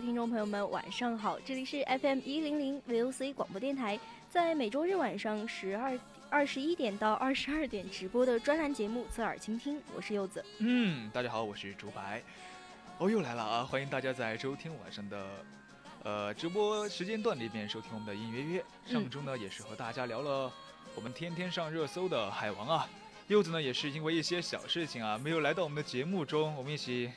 听众朋友们，晚上好！这里是 FM 一零零 VOC 广播电台，在每周日晚上十二二十一点到二十二点直播的专栏节目《侧耳倾听》，我是柚子。嗯，大家好，我是竹白。哦，又来了啊！欢迎大家在周天晚上的呃直播时间段里面收听我们的音乐约。上周呢，也是和大家聊了我们天天上热搜的海王啊。柚子呢，也是因为一些小事情啊，没有来到我们的节目中，我们一起。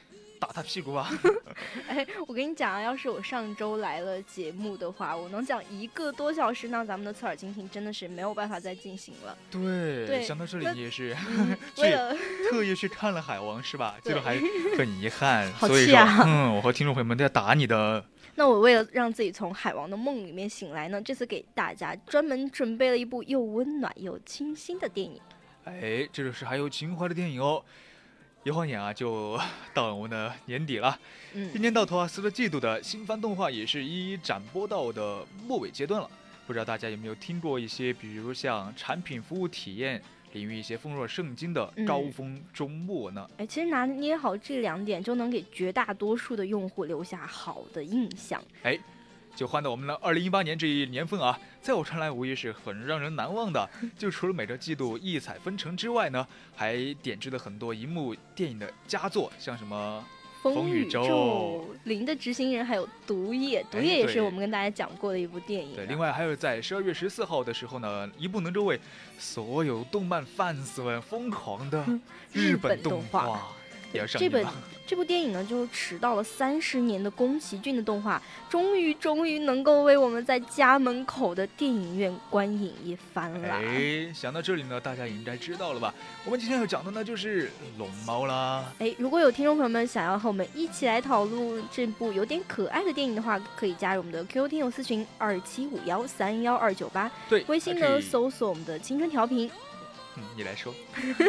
打他屁股吧！哎，我跟你讲啊，要是我上周来了节目的话，我能讲一个多小时，那咱们的侧耳倾听真的是没有办法再进行了。对，想到这里你也是，为了特意去看了海王是吧？这个还很遗憾，所以说，嗯，我和听众朋友们都要打你的。那我为了让自己从海王的梦里面醒来呢，这次给大家专门准备了一部又温暖又清新的电影。哎，这就是还有情怀的电影哦。一晃眼啊，就 到了我们的年底了。嗯，一年到头啊，四个季度的新番动画也是一一展播到的末尾阶段了。不知道大家有没有听过一些，比如像产品服务体验领域一些丰若圣经的高峰周末呢？哎，其实拿捏好这两点，就能给绝大多数的用户留下好的印象。哎。就换到我们的二零一八年这一年份啊，在我看来无疑是很让人难忘的。就除了每个季度异彩纷呈之外呢，还点缀了很多荧幕电影的佳作，像什么《风雨咒》、《零的执行人》，还有《毒液》。毒液也是我们跟大家讲过的一部电影。对，另外还有在十二月十四号的时候呢，一部能够为所有动漫 fans 们疯狂的 日本动画。这本这部电影呢，就是迟到了三十年的宫崎骏的动画，终于终于能够为我们在家门口的电影院观影一番了。哎，想到这里呢，大家也应该知道了吧？我们今天要讲的呢，就是龙猫啦。哎，如果有听众朋友们想要和我们一起来讨论这部有点可爱的电影的话，可以加入我们的 QQ 听友私群二七五幺三幺二九八，对，微信呢搜索我们的青春调频。嗯，你来说。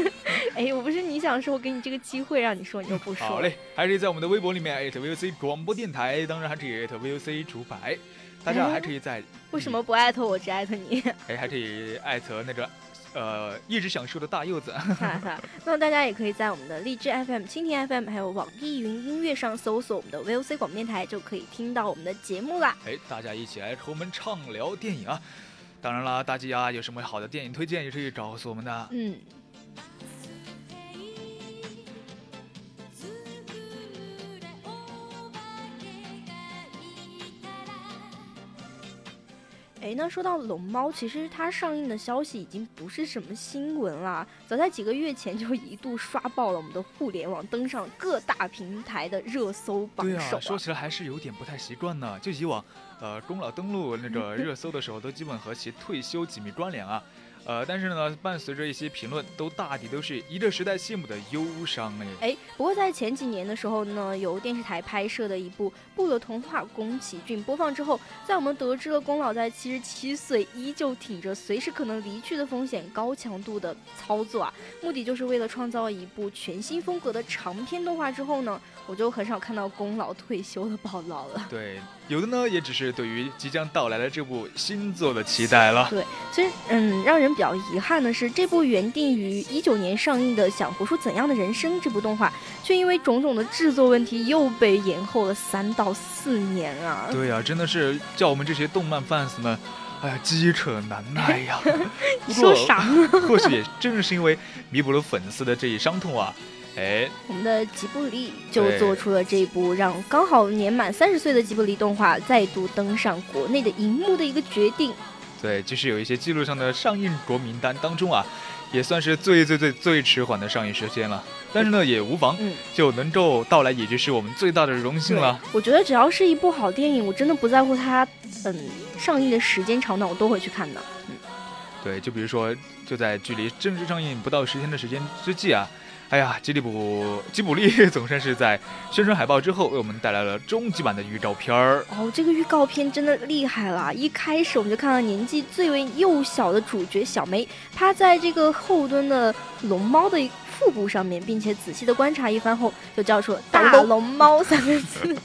哎，我不是你想说，我给你这个机会让你说，你又不说。好嘞，还可以在我们的微博里面艾特 VOC 广播电台，当然还可以艾特 VOC 主白。大家还可以在为什么不艾特我，只艾特你？哎，还可以艾特那个呃一直想说的大柚子。哈哈，那大家也可以在我们的荔枝 FM、蜻蜓 FM 还有网易云音乐上搜索我们的 VOC 广播电台，就可以听到我们的节目啦。哎，大家一起来和我们畅聊电影啊！当然了，大家有什么好的电影推荐，也可以告诉我们的。嗯。哎，那说到龙猫，其实它上映的消息已经不是什么新闻了，早在几个月前就一度刷爆了我们的互联网，登上各大平台的热搜榜首。对啊，说起来还是有点不太习惯呢。就以往，呃，宫老登录那个 热搜的时候，都基本和其退休紧密关联啊。呃，但是呢，伴随着一些评论，都大抵都是一个时代谢幕的忧伤哎。哎，不过在前几年的时候呢，由电视台拍摄的一部《部落童话》宫崎骏播放之后，在我们得知了宫老在七十七岁依旧挺着随时可能离去的风险，高强度的操作啊，目的就是为了创造一部全新风格的长篇动画之后呢，我就很少看到功劳退休的报道了。对，有的呢，也只是对于即将到来的这部新作的期待了。对，其实嗯，让人比较遗憾的是，这部原定于一九年上映的《想活出怎样的人生》这部动画，却因为种种的制作问题又被延后了三到四年啊。对呀，真的是叫我们这些动漫 fans 们。哎呀，饥渴难耐呀！你说啥呢？或许也正是因为弥补了粉丝的这一伤痛啊，哎，我们的吉卜力就做出了这部让刚好年满三十岁的吉卜力动画再度登上国内的荧幕的一个决定。对，就是有一些记录上的上映国名单当中啊。也算是最最最最迟缓的上映时间了，但是呢也无妨，嗯就能够到来，也就是我们最大的荣幸了。我觉得只要是一部好电影，我真的不在乎它，嗯，上映的时间长短，我都会去看的。嗯，对，就比如说，就在距离正式上映不到十天的时间之际啊。哎呀，吉利卜吉卜力 总算是在宣传海报之后，为我们带来了终极版的预告片儿。哦，这个预告片真的厉害了！一开始我们就看到年纪最为幼小的主角小梅趴在这个后蹲的龙猫的腹部上面，并且仔细的观察一番后，就叫出了“大龙猫”三个字。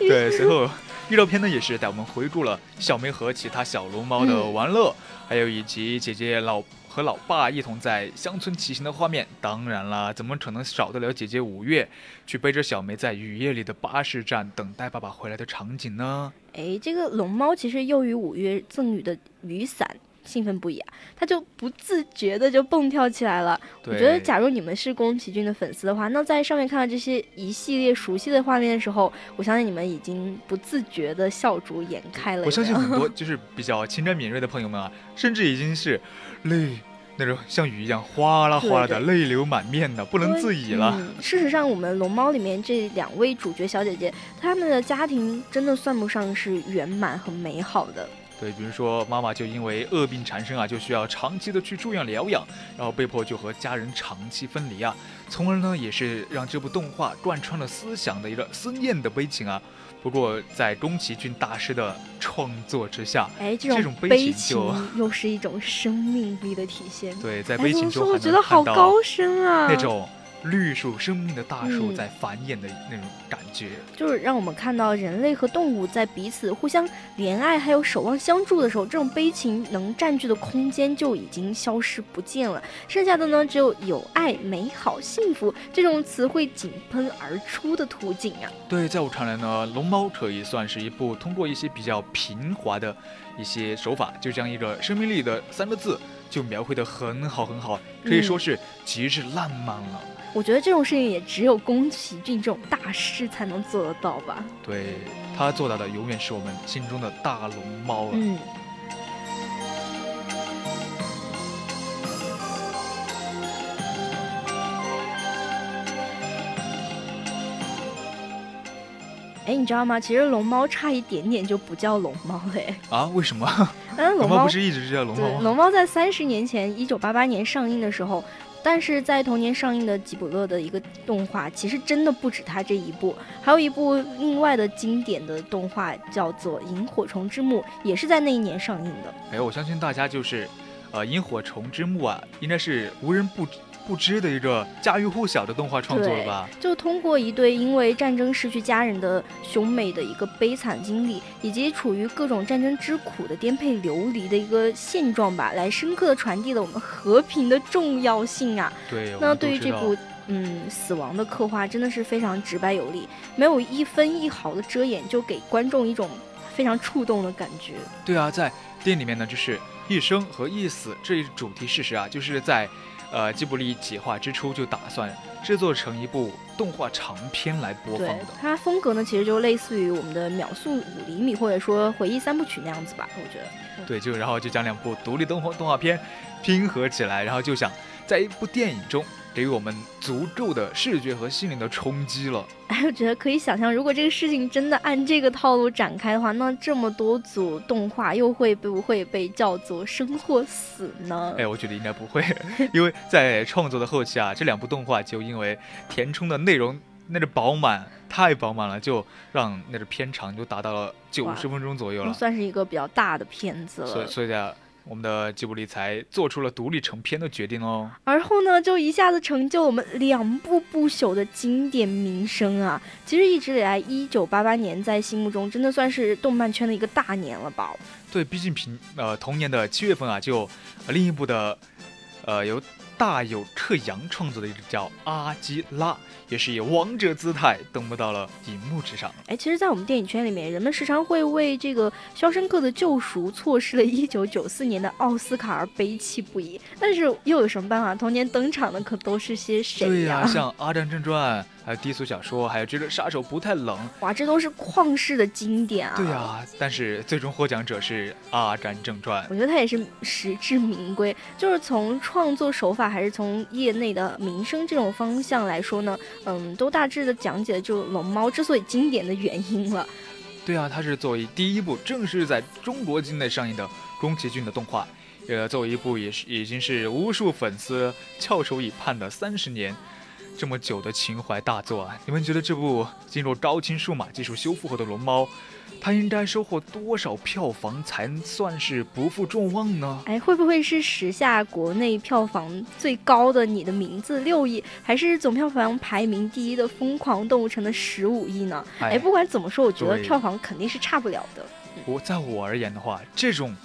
对，随后预告片呢也是带我们回顾了小梅和其他小龙猫的玩乐，还有以及姐姐老。和老爸一同在乡村骑行的画面，当然了，怎么可能少得了姐姐五月去背着小梅在雨夜里的巴士站等待爸爸回来的场景呢？哎，这个龙猫其实又与五月赠予的雨伞。兴奋不已啊，他就不自觉的就蹦跳起来了。我觉得，假如你们是宫崎骏的粉丝的话，那在上面看到这些一系列熟悉的画面的时候，我相信你们已经不自觉的笑逐颜开了。我相信很多 就是比较情感敏锐的朋友们啊，甚至已经是泪那种像雨一样哗啦哗啦的泪流满面的，不能自已了。事实上，我们龙猫里面这两位主角小姐姐，她们的家庭真的算不上是圆满和美好的。对，比如说妈妈就因为恶病缠身啊，就需要长期的去住院疗养，然后被迫就和家人长期分离啊，从而呢也是让这部动画贯穿了思想的一个思念的悲情啊。不过在宫崎骏大师的创作之下，哎，这种悲情又是一种生命力的体现。对，在悲情中我觉得好高深啊，那种。绿树生命的大树在繁衍的那种感觉，就是让我们看到人类和动物在彼此互相怜爱，还有守望相助的时候，这种悲情能占据的空间就已经消失不见了。剩下的呢，只有有爱、美好、幸福这种词汇井喷而出的图景啊。对，在我看来呢，《龙猫》可以算是一部通过一些比较平滑的一些手法，就这样一个生命力的三个字，就描绘的很好很好，可以说是极致浪漫了。我觉得这种事情也只有宫崎骏这种大师才能做得到吧？对他做到的，永远是我们心中的大龙猫啊！嗯。哎，你知道吗？其实龙猫差一点点就不叫龙猫嘞。啊？为什么？嗯，龙猫不是一直叫龙猫吗？龙猫在三十年前，一九八八年上映的时候。但是在同年上映的吉卜乐的一个动画，其实真的不止他这一部，还有一部另外的经典的动画叫做《萤火虫之墓》，也是在那一年上映的。哎，我相信大家就是，呃，《萤火虫之墓》啊，应该是无人不知。不知的一个家喻户晓的动画创作了吧？就通过一对因为战争失去家人的兄妹的一个悲惨经历，以及处于各种战争之苦的颠沛流离的一个现状吧，来深刻的传递了我们和平的重要性啊。对，那对于这部嗯死亡的刻画真的是非常直白有力，没有一分一毫的遮掩，就给观众一种非常触动的感觉。对啊，在电影里面呢，就是一生和一死这一主题事实啊，就是在。呃，吉卜力企划之初就打算制作成一部动画长片来播放的。它风格呢，其实就类似于我们的秒速五厘米或者说回忆三部曲那样子吧，我觉得。对，就然后就将两部独立动画动画片拼合起来，然后就想在一部电影中。给予我们足够的视觉和心灵的冲击了。哎，我觉得可以想象，如果这个事情真的按这个套路展开的话，那这么多组动画又会不会被叫做生或死呢？哎，我觉得应该不会，因为在创作的后期啊，这两部动画就因为填充的内容那个饱满，太饱满了，就让那个片长就达到了九十分钟左右了，算是一个比较大的片子了。所以，所以啊。我们的吉卜力才做出了独立成片的决定哦。而后呢，就一下子成就我们两部不朽的经典名声啊！其实一直以来，一九八八年在心目中真的算是动漫圈的一个大年了吧？对，毕竟平呃同年的七月份啊，就另一部的呃由。大有特阳创作的一支叫《阿基拉》，也是以王者姿态登不到了荧幕之上。哎，其实，在我们电影圈里面，人们时常会为这个《肖申克的救赎》错失了 一九九四年的奥斯卡而悲泣不已。但是，又有什么办法？同年登场的可都是些谁呀？对呀，像《阿甘正传》。还有低俗小说，还有这个杀手不太冷，哇，这都是旷世的经典啊！对呀，但是最终获奖者是《阿甘正传》，我觉得他也是实至名归。就是从创作手法，还是从业内的名声这种方向来说呢，嗯，都大致的讲解了就龙猫之所以经典的原因了。对啊，它是作为第一部正式在中国境内上映的宫崎骏的动画，呃，作为一部也是已经是无数粉丝翘首以盼的三十年。这么久的情怀大作啊！你们觉得这部经过高清数码技术修复后的《龙猫》，它应该收获多少票房才算是不负众望呢？哎，会不会是时下国内票房最高的《你的名字》六亿，还是总票房排名第一的《疯狂动物城》的十五亿呢？哎，不管怎么说，我觉得票房肯定是差不了的。我在我而言的话，这种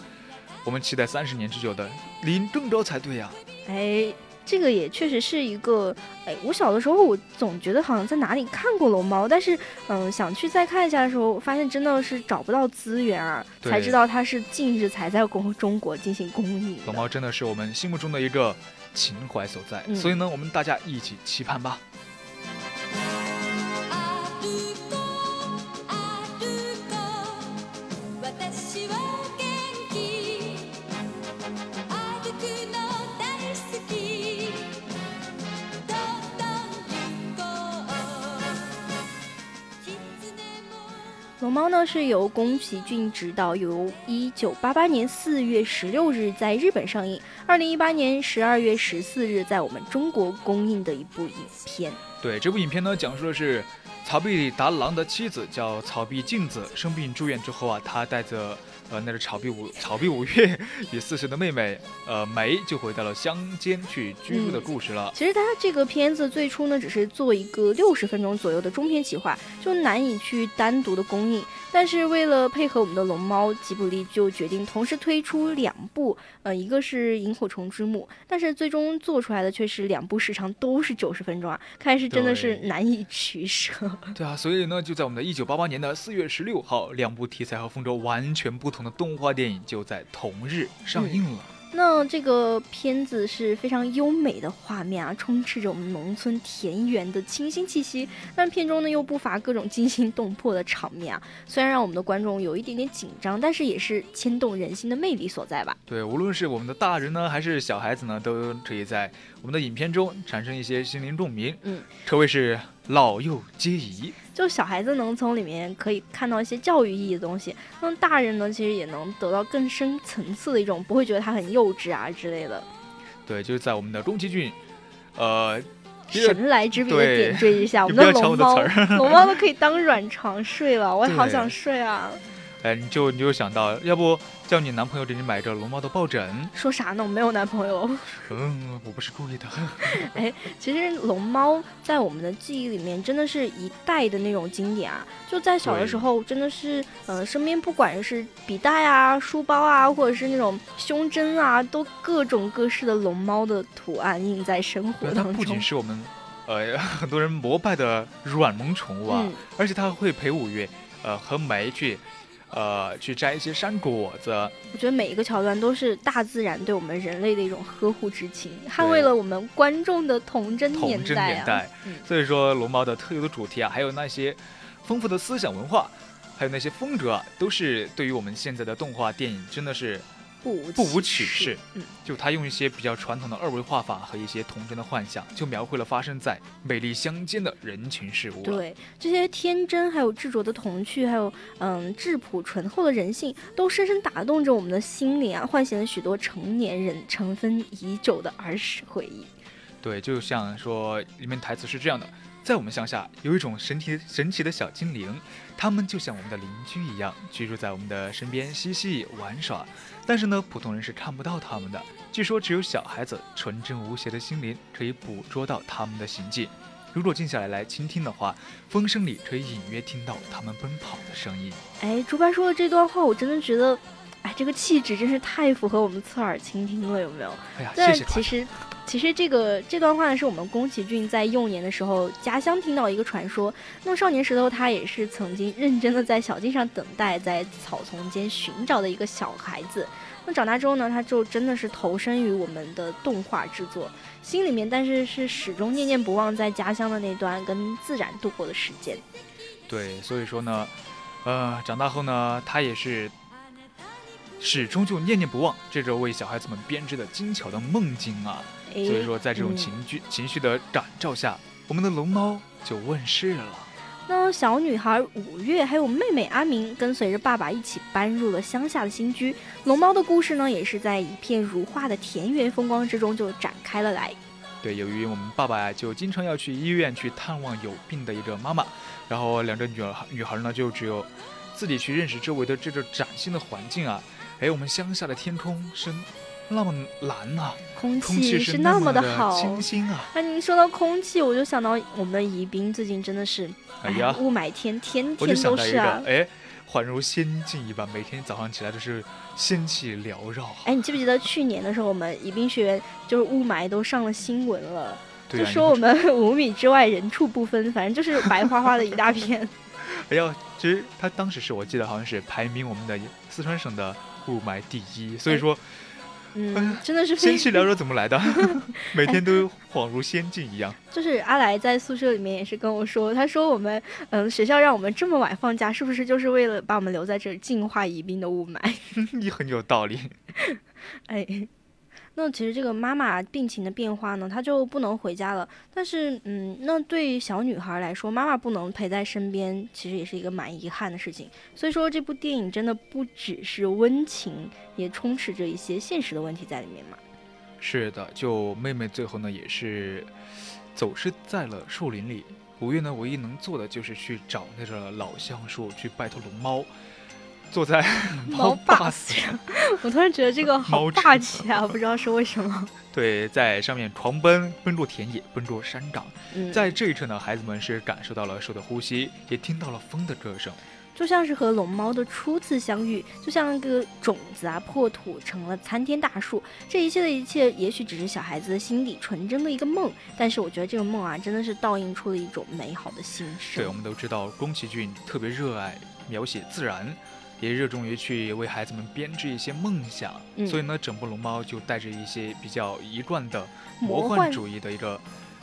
我们期待三十年之久的，理应更高才对呀。哎。这个也确实是一个，哎，我小的时候我总觉得好像在哪里看过龙猫，但是嗯，想去再看一下的时候，发现真的是找不到资源啊，才知道它是近日才在公中国进行公映。龙猫真的是我们心目中的一个情怀所在，所以呢，我们大家一起期盼吧。呢是由宫崎骏执导，由一九八八年四月十六日在日本上映，二零一八年十二月十四日在我们中国公映的一部影片。对，这部影片呢讲述的是草壁达郎的妻子叫草壁静子生病住院之后啊，他带着。呃，那是草壁五草壁五月与四岁的妹妹，呃梅就回到了乡间去居住的故事了。其实他这个片子最初呢，只是做一个六十分钟左右的中篇企划，就难以去单独的公映。但是为了配合我们的龙猫，吉卜力就决定同时推出两部，呃，一个是萤火虫之墓，但是最终做出来的却是两部时长都是九十分钟啊，看来是真的是难以取舍。对啊，所以呢，就在我们的一九八八年的四月十六号，两部题材和风格完全不同的动画电影就在同日上映了。那这个片子是非常优美的画面啊，充斥着我们农村田园的清新气息。但片中呢又不乏各种惊心动魄的场面啊，虽然让我们的观众有一点点紧张，但是也是牵动人心的魅力所在吧。对，无论是我们的大人呢，还是小孩子呢，都可以在我们的影片中产生一些心灵共鸣。嗯，可谓是老幼皆宜。就小孩子能从里面可以看到一些教育意义的东西，那么大人呢，其实也能得到更深层次的一种，不会觉得他很幼稚啊之类的。对，就是在我们的宫崎骏，呃，神来之笔的点缀一下，我们的龙猫，龙猫都可以当软床睡了，我也好想睡啊。哎，你就你就想到，要不叫你男朋友给你买个龙猫的抱枕？说啥呢？我没有男朋友。嗯，我不是故意的。哎，其实龙猫在我们的记忆里面真的是一代的那种经典啊！就在小的时候，真的是，呃，身边不管是笔袋啊、书包啊，或者是那种胸针啊，都各种各式的龙猫的图案印在生活当中。它不仅是我们，呃，很多人膜拜的软萌宠物啊，而且它会陪五月，呃，和梅去。呃，去摘一些山果子。我觉得每一个桥段都是大自然对我们人类的一种呵护之情，捍卫了我们观众的童真年代啊。所以说，龙猫的特有的主题啊，还有那些丰富的思想文化，还有那些风格啊，都是对于我们现在的动画电影真的是。不无启示，嗯，就他用一些比较传统的二维画法和一些童真的幻想，就描绘了发生在美丽乡间的人群事物。对，这些天真，还有执着的童趣，还有嗯质朴醇厚的人性，都深深打动着我们的心灵啊，唤醒了许多成年人尘封已久的儿时回忆。对，就像说里面台词是这样的：在我们乡下有一种神奇神奇的小精灵，他们就像我们的邻居一样，居住在我们的身边嬉戏玩耍。但是呢，普通人是看不到他们的。据说只有小孩子纯真无邪的心灵可以捕捉到他们的行迹。如果静下来来倾听的话，风声里可以隐约听到他们奔跑的声音。哎，竹白说的这段话，我真的觉得，哎，这个气质真是太符合我们侧耳倾听了，有没有？哎呀，谢谢。其实，其实这个这段话呢，是我们宫崎骏在幼年的时候家乡听到一个传说。那么少年时候，他也是曾经认真的在小径上等待，在草丛间寻找的一个小孩子。那长大之后呢，他就真的是投身于我们的动画制作，心里面但是是始终念念不忘在家乡的那段跟自然度过的时间。对，所以说呢，呃，长大后呢，他也是始终就念念不忘这个为小孩子们编织的精巧的梦境啊。所以说，在这种情绪情绪的感召下，我们的龙猫就问世了。那小女孩五月还有妹妹阿明跟随着爸爸一起搬入了乡下的新居。龙猫的故事呢，也是在一片如画的田园风光之中就展开了来。对，由于我们爸爸呀，就经常要去医院去探望有病的一个妈妈，然后两个女儿女孩呢，就只有自己去认识周围的这个崭新的环境啊。哎，我们乡下的天空是。那么蓝呐，空气是那么的好，清新啊！那您说到空气，我就想到我们的宜宾最近真的是，哎呀，雾霾天，天天都是啊！哎，宛如仙境一般，每天早上起来都是仙气缭绕。哎，你记不记得去年的时候，我们宜宾学院就是雾霾都上了新闻了，就说我们 五米之外人畜不分，反正就是 白花花的一大片。哎呀，其实他当时是我记得好像是排名我们的四川省的雾霾第一，所以说。嗯，真的是仙气缭绕，怎么来的？每天都恍如仙境一样。就是阿来在宿舍里面也是跟我说，他说我们嗯学校让我们这么晚放假，是不是就是为了把我们留在这儿净化宜宾的雾霾？你很有道理。哎。那其实这个妈妈病情的变化呢，她就不能回家了。但是，嗯，那对于小女孩来说，妈妈不能陪在身边，其实也是一个蛮遗憾的事情。所以说，这部电影真的不只是温情，也充斥着一些现实的问题在里面嘛。是的，就妹妹最后呢，也是走失在了树林里。五月呢，唯一能做的就是去找那个老橡树，去拜托龙猫。坐在猫爸上，我突然觉得这个好 霸气啊！不知道是为什么。对，在上面狂奔，奔过田野，奔过山岗。在这一刻呢，孩子们是感受到了树的呼吸，也听到了风的歌声，就像是和龙猫的初次相遇，就像一个种子啊破土成了参天大树。这一切的一切，也许只是小孩子的心底纯真的一个梦，但是我觉得这个梦啊，真的是倒映出了一种美好的心声。对，我们都知道宫崎骏特别热爱描写自然。也热衷于去为孩子们编织一些梦想，所以呢，整部《龙猫》就带着一些比较一贯的魔幻主义的一个。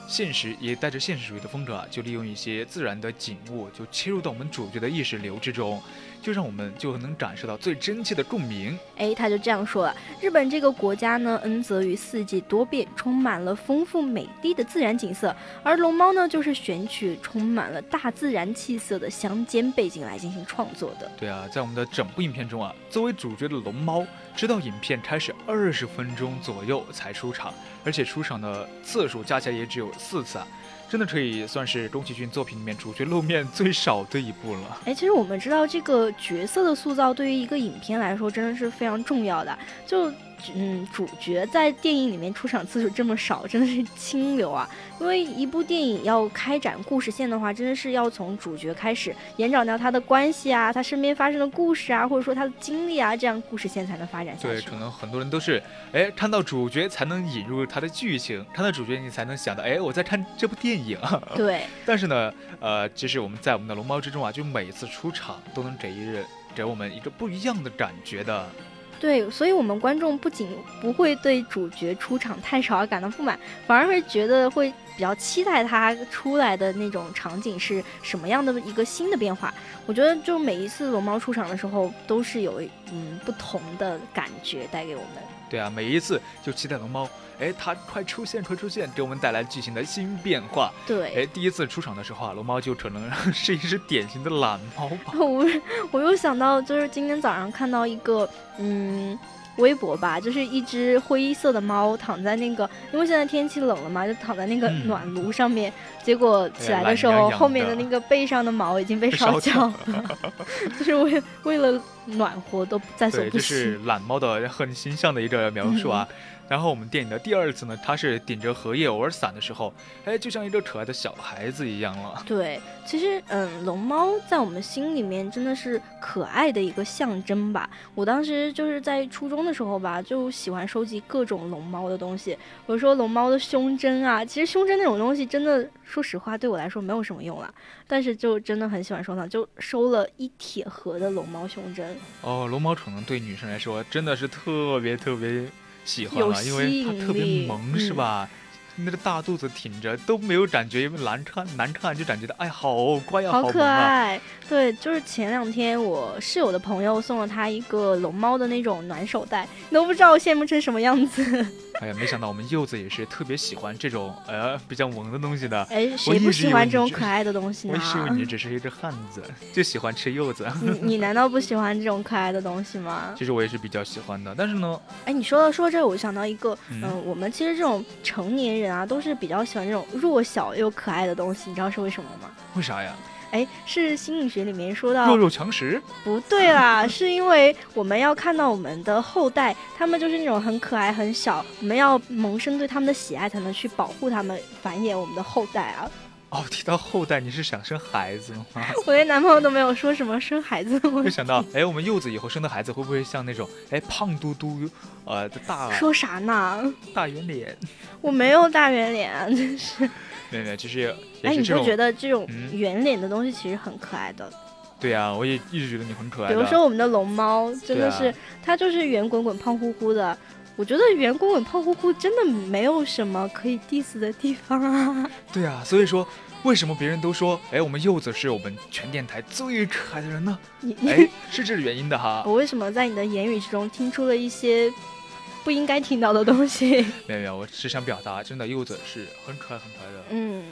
现实也带着现实主义的风格啊，就利用一些自然的景物，就切入到我们主角的意识流之中，就让我们就能感受到最真切的共鸣。哎，他就这样说了：日本这个国家呢，恩泽于四季多变，充满了丰富美丽的自然景色，而龙猫呢，就是选取充满了大自然气色的乡间背景来进行创作的。对啊，在我们的整部影片中啊，作为主角的龙猫，直到影片开始二十分钟左右才出场。而且出场的次数加起来也只有四次啊，真的可以算是宫崎骏作品里面主角露面最少的一部了。哎，其实我们知道这个角色的塑造对于一个影片来说真的是非常重要的，就。嗯，主角在电影里面出场次数这么少，真的是清流啊！因为一部电影要开展故事线的话，真的是要从主角开始延展到他的关系啊，他身边发生的故事啊，或者说他的经历啊，这样故事线才能发展下去。对，可能很多人都是，哎，看到主角才能引入他的剧情，看到主角你才能想到，哎，我在看这部电影。对。但是呢，呃，其实我们在我们的龙猫之中啊，就每次出场都能给一人给我们一个不一样的感觉的。对，所以，我们观众不仅不会对主角出场太少而感到不满，反而会觉得会比较期待他出来的那种场景是什么样的一个新的变化。我觉得，就每一次龙猫出场的时候，都是有嗯不同的感觉带给我们。对啊，每一次就期待龙猫。哎，它快出现，快出现，给我们带来剧情的新变化。对，哎，第一次出场的时候啊，龙猫就可能是一只典型的懒猫吧。我我又想到，就是今天早上看到一个，嗯，微博吧，就是一只灰色的猫躺在那个，因为现在天气冷了嘛，就躺在那个暖炉上面。结果起来的时候，后面的那个背上的毛已经被烧焦了，就是为为了暖和都在所不惜。这是懒猫的很形象的一个描述啊。然后我们电影的第二次呢，它是顶着荷叶偶尔伞的时候，哎，就像一个可爱的小孩子一样了。对，其实嗯，龙猫在我们心里面真的是可爱的一个象征吧。我当时就是在初中的时候吧，就喜欢收集各种龙猫的东西，比如说龙猫的胸针啊。其实胸针那种东西，真的说实话对我来说没有什么用了，但是就真的很喜欢收藏，就收了一铁盒的龙猫胸针。哦，龙猫可能对女生来说真的是特别特别。喜欢了，因为它特别萌，是吧？那个大肚子挺着都没有感觉，因为难看难看就感觉到哎，好乖呀，好可爱。对，就是前两天我室友的朋友送了他一个龙猫的那种暖手袋，你都不知道我羡慕成什么样子。哎呀，没想到我们柚子也是特别喜欢这种呃比较萌的东西的。哎，谁不喜欢这种可爱的东西呢？我以为你只是一只汉子，就喜欢吃柚子。你你难道不喜欢这种可爱的东西吗？其实我也是比较喜欢的，但是呢，哎，你说到说这，我想到一个，嗯，我们其实这种成年人啊，都是比较喜欢这种弱小又可爱的东西，你知道是为什么吗？为啥呀？哎，是心理学里面说到弱肉强食？不对啦，是因为我们要看到我们的后代，他们就是那种很可爱、很小，我们要萌生对他们的喜爱，才能去保护他们，繁衍我们的后代啊。哦，提到后代，你是想生孩子吗？我连男朋友都没有说什么生孩子。没想到，哎，我们柚子以后生的孩子会不会像那种，哎，胖嘟嘟，呃，大？说啥呢？大圆脸？我没有大圆脸，真是。没有没有，就是。哎，你不觉得这种圆脸的东西其实很可爱的？对呀，我也一直觉得你很可爱。比如说我们的龙猫，真的是它就是圆滚滚、胖乎乎的。我觉得圆滚滚、胖乎乎真的没有什么可以 diss 的地方啊。对啊，所以说为什么别人都说，哎，我们柚子是我们全电台最可爱的人呢？你哎，是这个原因的哈。我为什么在你的言语之中听出了一些？不应该听到的东西。没有没有，我只想表达，真的柚子是很可爱很可爱的。嗯，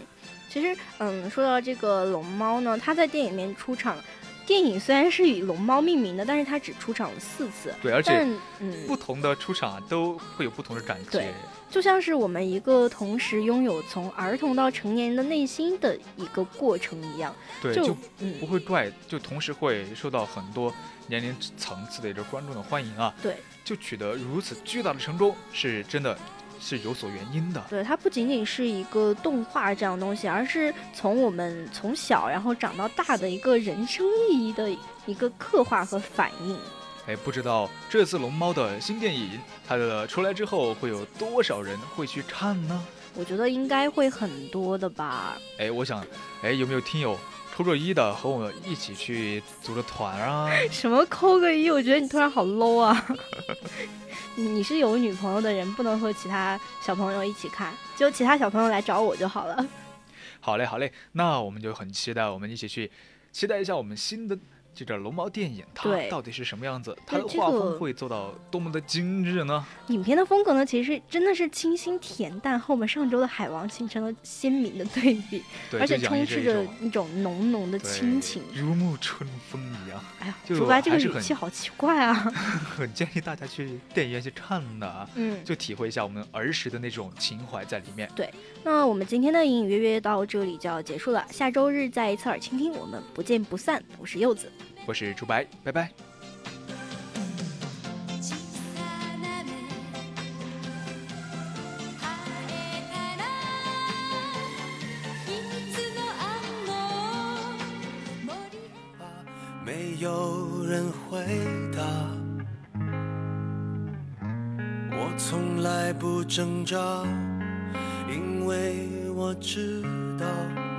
其实嗯，说到这个龙猫呢，它在电影里面出场，电影虽然是以龙猫命名的，但是它只出场了四次。对，而且嗯，不同的出场都会有不同的感觉。对，就像是我们一个同时拥有从儿童到成年人的内心的一个过程一样。对，就不会怪，就同时会受到很多年龄层次的一个观众的欢迎啊。对。就取得如此巨大的成功，是真的是有所原因的。对，它不仅仅是一个动画这样东西，而是从我们从小然后长到大的一个人生意义的一个刻画和反应。哎，不知道这次龙猫的新电影，它的出来之后会有多少人会去看呢？我觉得应该会很多的吧。哎，我想，哎，有没有听友？扣个一的和我一起去组个团啊！什么扣个一？我觉得你突然好 low 啊！你是有女朋友的人，不能和其他小朋友一起看，就其他小朋友来找我就好了。好嘞，好嘞，那我们就很期待，我们一起去期待一下我们新的。这个龙猫电影它到底是什么样子？它的画风会做到多么的精致呢？影片的风格呢，其实真的是清新恬淡，和我们上周的海王形成了鲜明的对比，而且充斥着一种浓浓的亲情，如沐春风一样。哎呀，竹白这个语气好奇怪啊！很建议大家去电影院去看的，嗯，就体会一下我们儿时的那种情怀在里面。对，那我们今天的隐隐约约到这里就要结束了，下周日再侧耳倾听，我们不见不散。我是柚子。我是朱白，拜拜。没有人回答，我从来不挣扎，因为我知道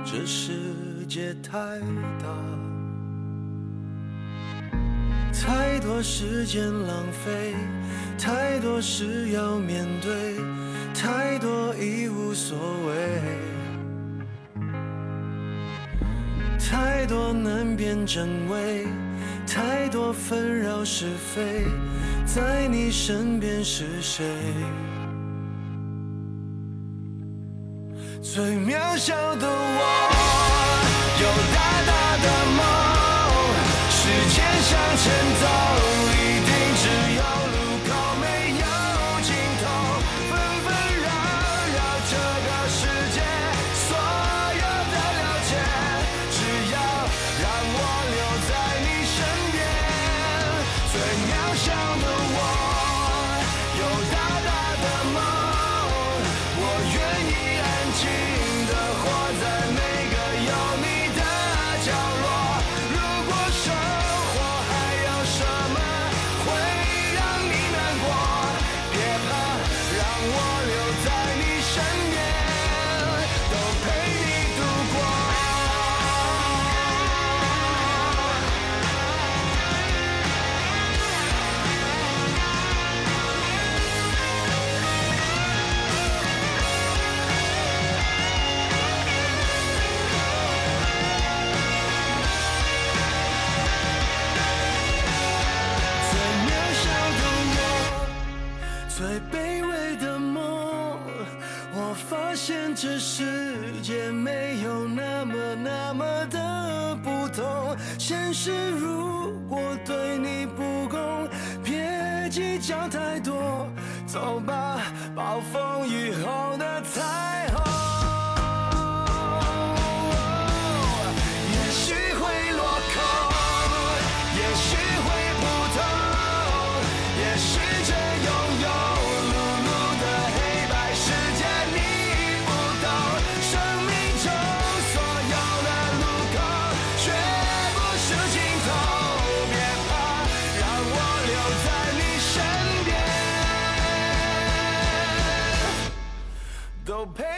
这世界太大。太多时间浪费，太多事要面对，太多已无所谓，太多难辨真伪，太多纷扰是非，在你身边是谁？最渺小的我，有大大的梦。向前走，只是 No pay